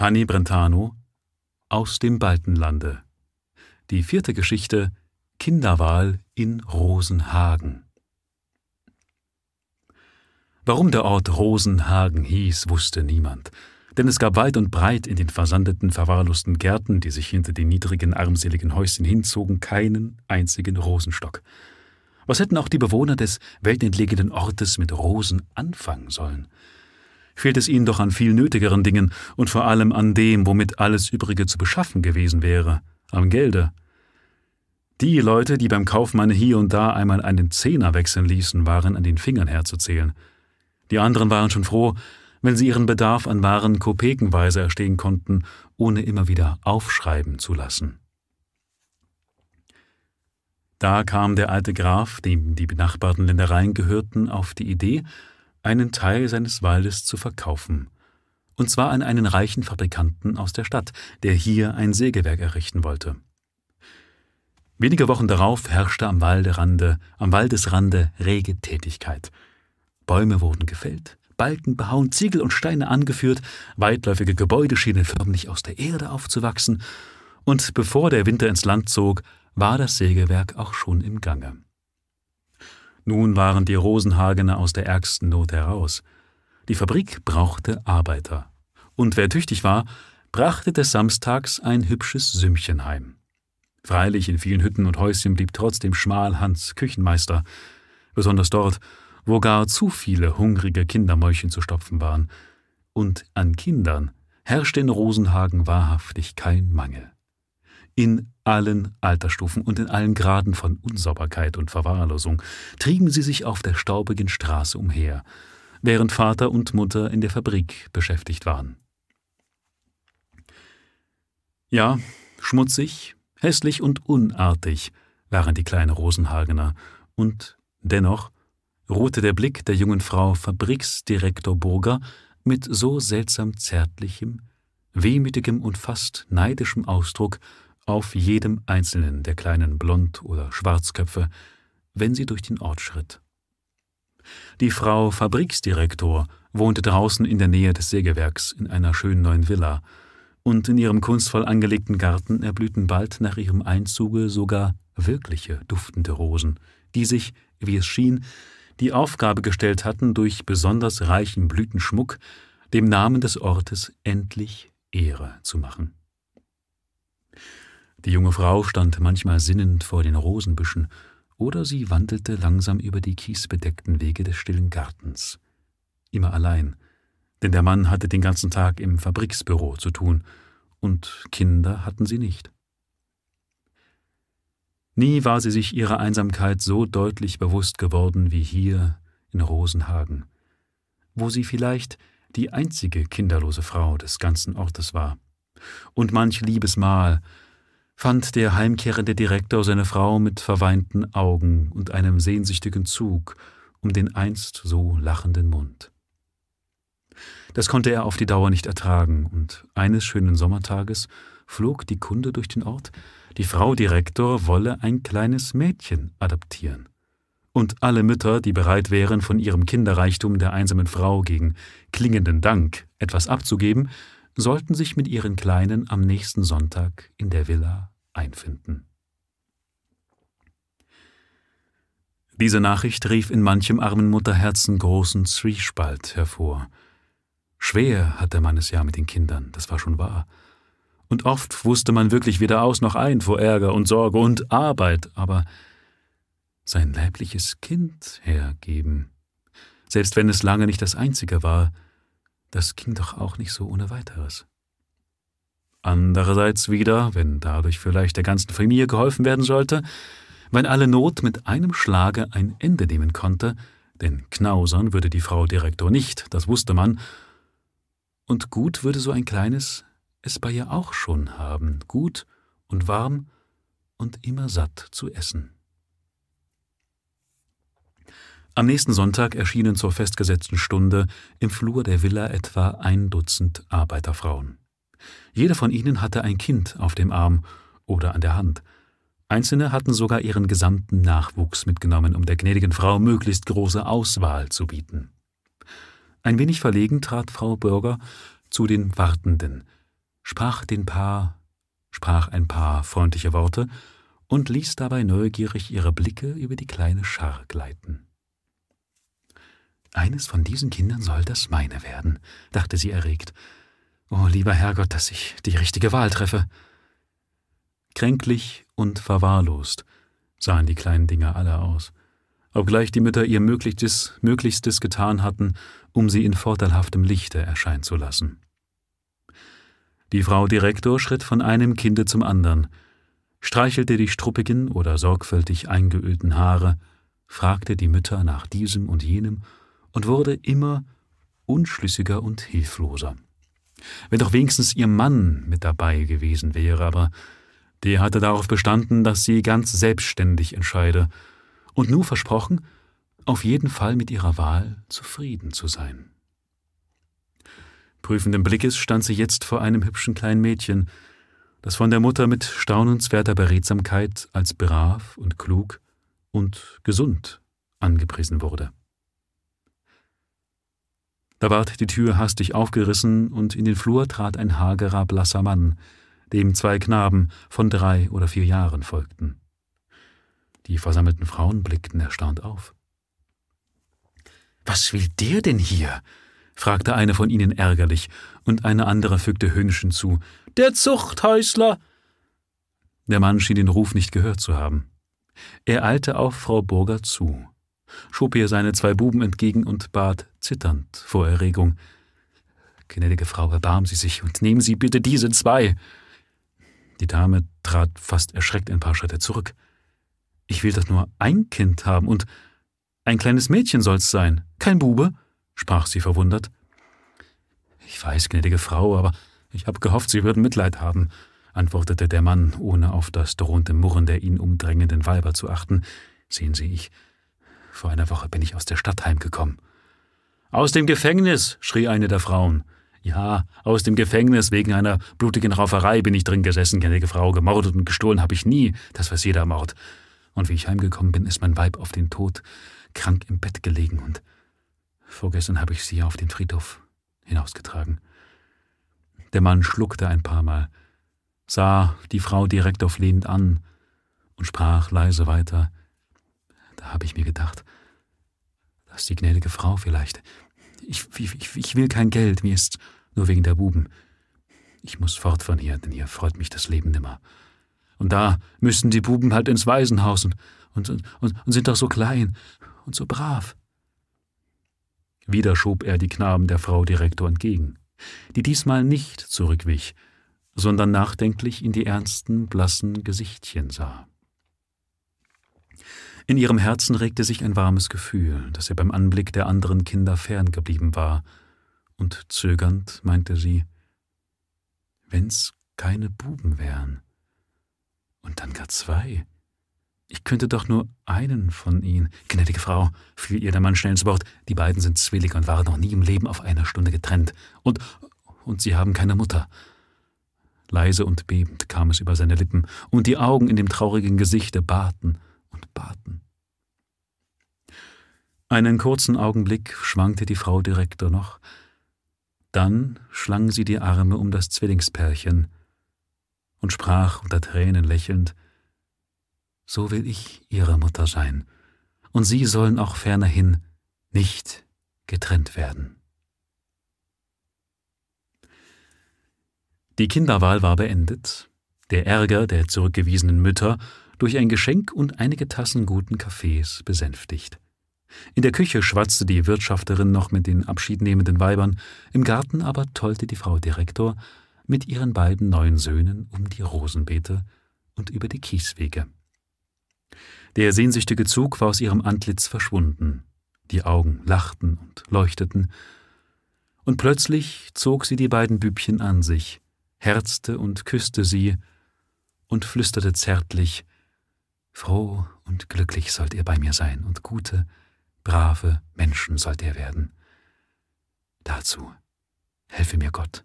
Hanni Brentano aus dem Baltenlande. Die vierte Geschichte Kinderwahl in Rosenhagen. Warum der Ort Rosenhagen hieß, wusste niemand, denn es gab weit und breit in den versandeten, verwahrlosten Gärten, die sich hinter den niedrigen, armseligen Häuschen hinzogen, keinen einzigen Rosenstock. Was hätten auch die Bewohner des weltentlegenen Ortes mit Rosen anfangen sollen? Fehlt es ihnen doch an viel nötigeren Dingen und vor allem an dem, womit alles Übrige zu beschaffen gewesen wäre, am Gelde. Die Leute, die beim Kaufmann hier und da einmal einen Zehner wechseln ließen, waren an den Fingern herzuzählen. Die anderen waren schon froh, wenn sie ihren Bedarf an Waren kopekenweise erstehen konnten, ohne immer wieder aufschreiben zu lassen. Da kam der alte Graf, dem die benachbarten Ländereien gehörten, auf die Idee, einen Teil seines Waldes zu verkaufen, und zwar an einen reichen Fabrikanten aus der Stadt, der hier ein Sägewerk errichten wollte. Wenige Wochen darauf herrschte am Walderande, am Waldesrande rege Tätigkeit. Bäume wurden gefällt, Balken behauen, Ziegel und Steine angeführt, weitläufige Gebäude schienen förmlich aus der Erde aufzuwachsen, und bevor der Winter ins Land zog, war das Sägewerk auch schon im Gange. Nun waren die Rosenhagener aus der ärgsten Not heraus. Die Fabrik brauchte Arbeiter. Und wer tüchtig war, brachte des Samstags ein hübsches Sümmchen heim. Freilich in vielen Hütten und Häuschen blieb trotzdem Schmalhans Küchenmeister, besonders dort, wo gar zu viele hungrige Kindermäulchen zu stopfen waren. Und an Kindern herrschte in Rosenhagen wahrhaftig kein Mangel. In allen Altersstufen und in allen Graden von Unsauberkeit und Verwahrlosung trieben sie sich auf der staubigen Straße umher, während Vater und Mutter in der Fabrik beschäftigt waren. Ja, schmutzig, hässlich und unartig waren die kleinen Rosenhagener, und dennoch ruhte der Blick der jungen Frau Fabriksdirektor Burger mit so seltsam zärtlichem, wehmütigem und fast neidischem Ausdruck auf jedem einzelnen der kleinen Blond- oder Schwarzköpfe, wenn sie durch den Ort schritt. Die Frau Fabriksdirektor wohnte draußen in der Nähe des Sägewerks in einer schönen neuen Villa, und in ihrem kunstvoll angelegten Garten erblühten bald nach ihrem Einzuge sogar wirkliche duftende Rosen, die sich, wie es schien, die Aufgabe gestellt hatten, durch besonders reichen Blütenschmuck dem Namen des Ortes endlich Ehre zu machen. Die junge Frau stand manchmal sinnend vor den Rosenbüschen, oder sie wandelte langsam über die kiesbedeckten Wege des stillen Gartens. Immer allein, denn der Mann hatte den ganzen Tag im Fabriksbüro zu tun, und Kinder hatten sie nicht. Nie war sie sich ihrer Einsamkeit so deutlich bewusst geworden wie hier in Rosenhagen, wo sie vielleicht die einzige kinderlose Frau des ganzen Ortes war. Und manch liebes Mal fand der heimkehrende Direktor seine Frau mit verweinten Augen und einem sehnsüchtigen Zug um den einst so lachenden Mund. Das konnte er auf die Dauer nicht ertragen, und eines schönen Sommertages flog die Kunde durch den Ort, die Frau Direktor wolle ein kleines Mädchen adoptieren. Und alle Mütter, die bereit wären, von ihrem Kinderreichtum der einsamen Frau gegen klingenden Dank etwas abzugeben, sollten sich mit ihren Kleinen am nächsten Sonntag in der Villa einfinden. Diese Nachricht rief in manchem armen Mutterherzen großen Zwiespalt hervor. Schwer hatte man es ja mit den Kindern, das war schon wahr. Und oft wusste man wirklich weder aus noch ein vor Ärger und Sorge und Arbeit, aber sein leibliches Kind hergeben, selbst wenn es lange nicht das einzige war, das ging doch auch nicht so ohne weiteres. Andererseits wieder, wenn dadurch vielleicht der ganzen Familie geholfen werden sollte, wenn alle Not mit einem Schlage ein Ende nehmen konnte, denn knausern würde die Frau Direktor nicht, das wusste man, und gut würde so ein kleines es bei ihr auch schon haben, gut und warm und immer satt zu essen. Am nächsten Sonntag erschienen zur festgesetzten Stunde im Flur der Villa etwa ein Dutzend Arbeiterfrauen. Jede von ihnen hatte ein Kind auf dem Arm oder an der Hand. Einzelne hatten sogar ihren gesamten Nachwuchs mitgenommen, um der gnädigen Frau möglichst große Auswahl zu bieten. Ein wenig verlegen trat Frau Bürger zu den Wartenden, sprach den Paar, sprach ein paar freundliche Worte und ließ dabei neugierig ihre Blicke über die kleine Schar gleiten. Eines von diesen Kindern soll das meine werden, dachte sie erregt. Oh, lieber Herrgott, dass ich die richtige Wahl treffe. Kränklich und verwahrlost sahen die kleinen Dinger alle aus, obgleich die Mütter ihr Möglichstes, Möglichstes getan hatten, um sie in vorteilhaftem Lichte erscheinen zu lassen. Die Frau Direktor schritt von einem Kinde zum anderen, streichelte die struppigen oder sorgfältig eingeölten Haare, fragte die Mütter nach diesem und jenem und wurde immer unschlüssiger und hilfloser. Wenn doch wenigstens ihr Mann mit dabei gewesen wäre, aber der hatte darauf bestanden, dass sie ganz selbstständig entscheide und nur versprochen, auf jeden Fall mit ihrer Wahl zufrieden zu sein. Prüfenden Blickes stand sie jetzt vor einem hübschen kleinen Mädchen, das von der Mutter mit staunenswerter Beredsamkeit als brav und klug und gesund angepriesen wurde. Da ward die Tür hastig aufgerissen, und in den Flur trat ein hagerer, blasser Mann, dem zwei Knaben von drei oder vier Jahren folgten. Die versammelten Frauen blickten erstaunt auf. Was will der denn hier? fragte eine von ihnen ärgerlich, und eine andere fügte höhnisch hinzu. Der Zuchthäusler! Der Mann schien den Ruf nicht gehört zu haben. Er eilte auf Frau Burger zu schob ihr seine zwei Buben entgegen und bat zitternd vor Erregung Gnädige Frau, erbarmen Sie sich und nehmen Sie bitte diese zwei. Die Dame trat fast erschreckt ein paar Schritte zurück. Ich will doch nur ein Kind haben und ein kleines Mädchen soll's sein, kein Bube, sprach sie verwundert. Ich weiß, gnädige Frau, aber ich habe gehofft, Sie würden Mitleid haben, antwortete der Mann, ohne auf das drohende Murren der ihn umdrängenden Weiber zu achten. Sehen Sie, ich, vor einer Woche bin ich aus der Stadt heimgekommen. Aus dem Gefängnis, schrie eine der Frauen. Ja, aus dem Gefängnis wegen einer blutigen Rauferei bin ich drin gesessen, gnädige Frau. Gemordet und gestohlen habe ich nie, das weiß jeder Mord. Und wie ich heimgekommen bin, ist mein Weib auf den Tod krank im Bett gelegen und vorgestern habe ich sie auf den Friedhof hinausgetragen. Der Mann schluckte ein paar Mal, sah die Frau direkt auf lehnend an und sprach leise weiter. Da habe ich mir gedacht, dass die gnädige Frau vielleicht. Ich, ich, ich will kein Geld, mir ist nur wegen der Buben. Ich muss fort von hier, denn hier freut mich das Leben nimmer. Und da müssen die Buben halt ins Waisenhaus und, und, und, und sind doch so klein und so brav. Wieder schob er die Knaben der Frau Direktor entgegen, die diesmal nicht zurückwich, sondern nachdenklich in die ernsten, blassen Gesichtchen sah. In ihrem Herzen regte sich ein warmes Gefühl, dass er beim Anblick der anderen Kinder ferngeblieben war, und zögernd meinte sie, wenn's keine Buben wären. Und dann gar zwei. Ich könnte doch nur einen von ihnen. Gnädige Frau, fiel ihr der Mann schnell ins Wort, die beiden sind Zwillinge und waren noch nie im Leben auf einer Stunde getrennt. Und, und sie haben keine Mutter. Leise und bebend kam es über seine Lippen, und die Augen in dem traurigen Gesichte baten baten. Einen kurzen Augenblick schwankte die Frau Direktor noch, dann schlang sie die Arme um das Zwillingspärchen und sprach unter Tränen lächelnd So will ich Ihre Mutter sein, und Sie sollen auch fernerhin nicht getrennt werden. Die Kinderwahl war beendet, der Ärger der zurückgewiesenen Mütter durch ein Geschenk und einige Tassen guten Kaffees besänftigt. In der Küche schwatzte die Wirtschafterin noch mit den abschiednehmenden Weibern, im Garten aber tollte die Frau Direktor mit ihren beiden neuen Söhnen um die Rosenbeete und über die Kieswege. Der sehnsüchtige Zug war aus ihrem Antlitz verschwunden, die Augen lachten und leuchteten, und plötzlich zog sie die beiden Bübchen an sich, herzte und küsste sie und flüsterte zärtlich Froh und glücklich sollt ihr bei mir sein und gute, brave Menschen sollt ihr werden. Dazu helfe mir Gott.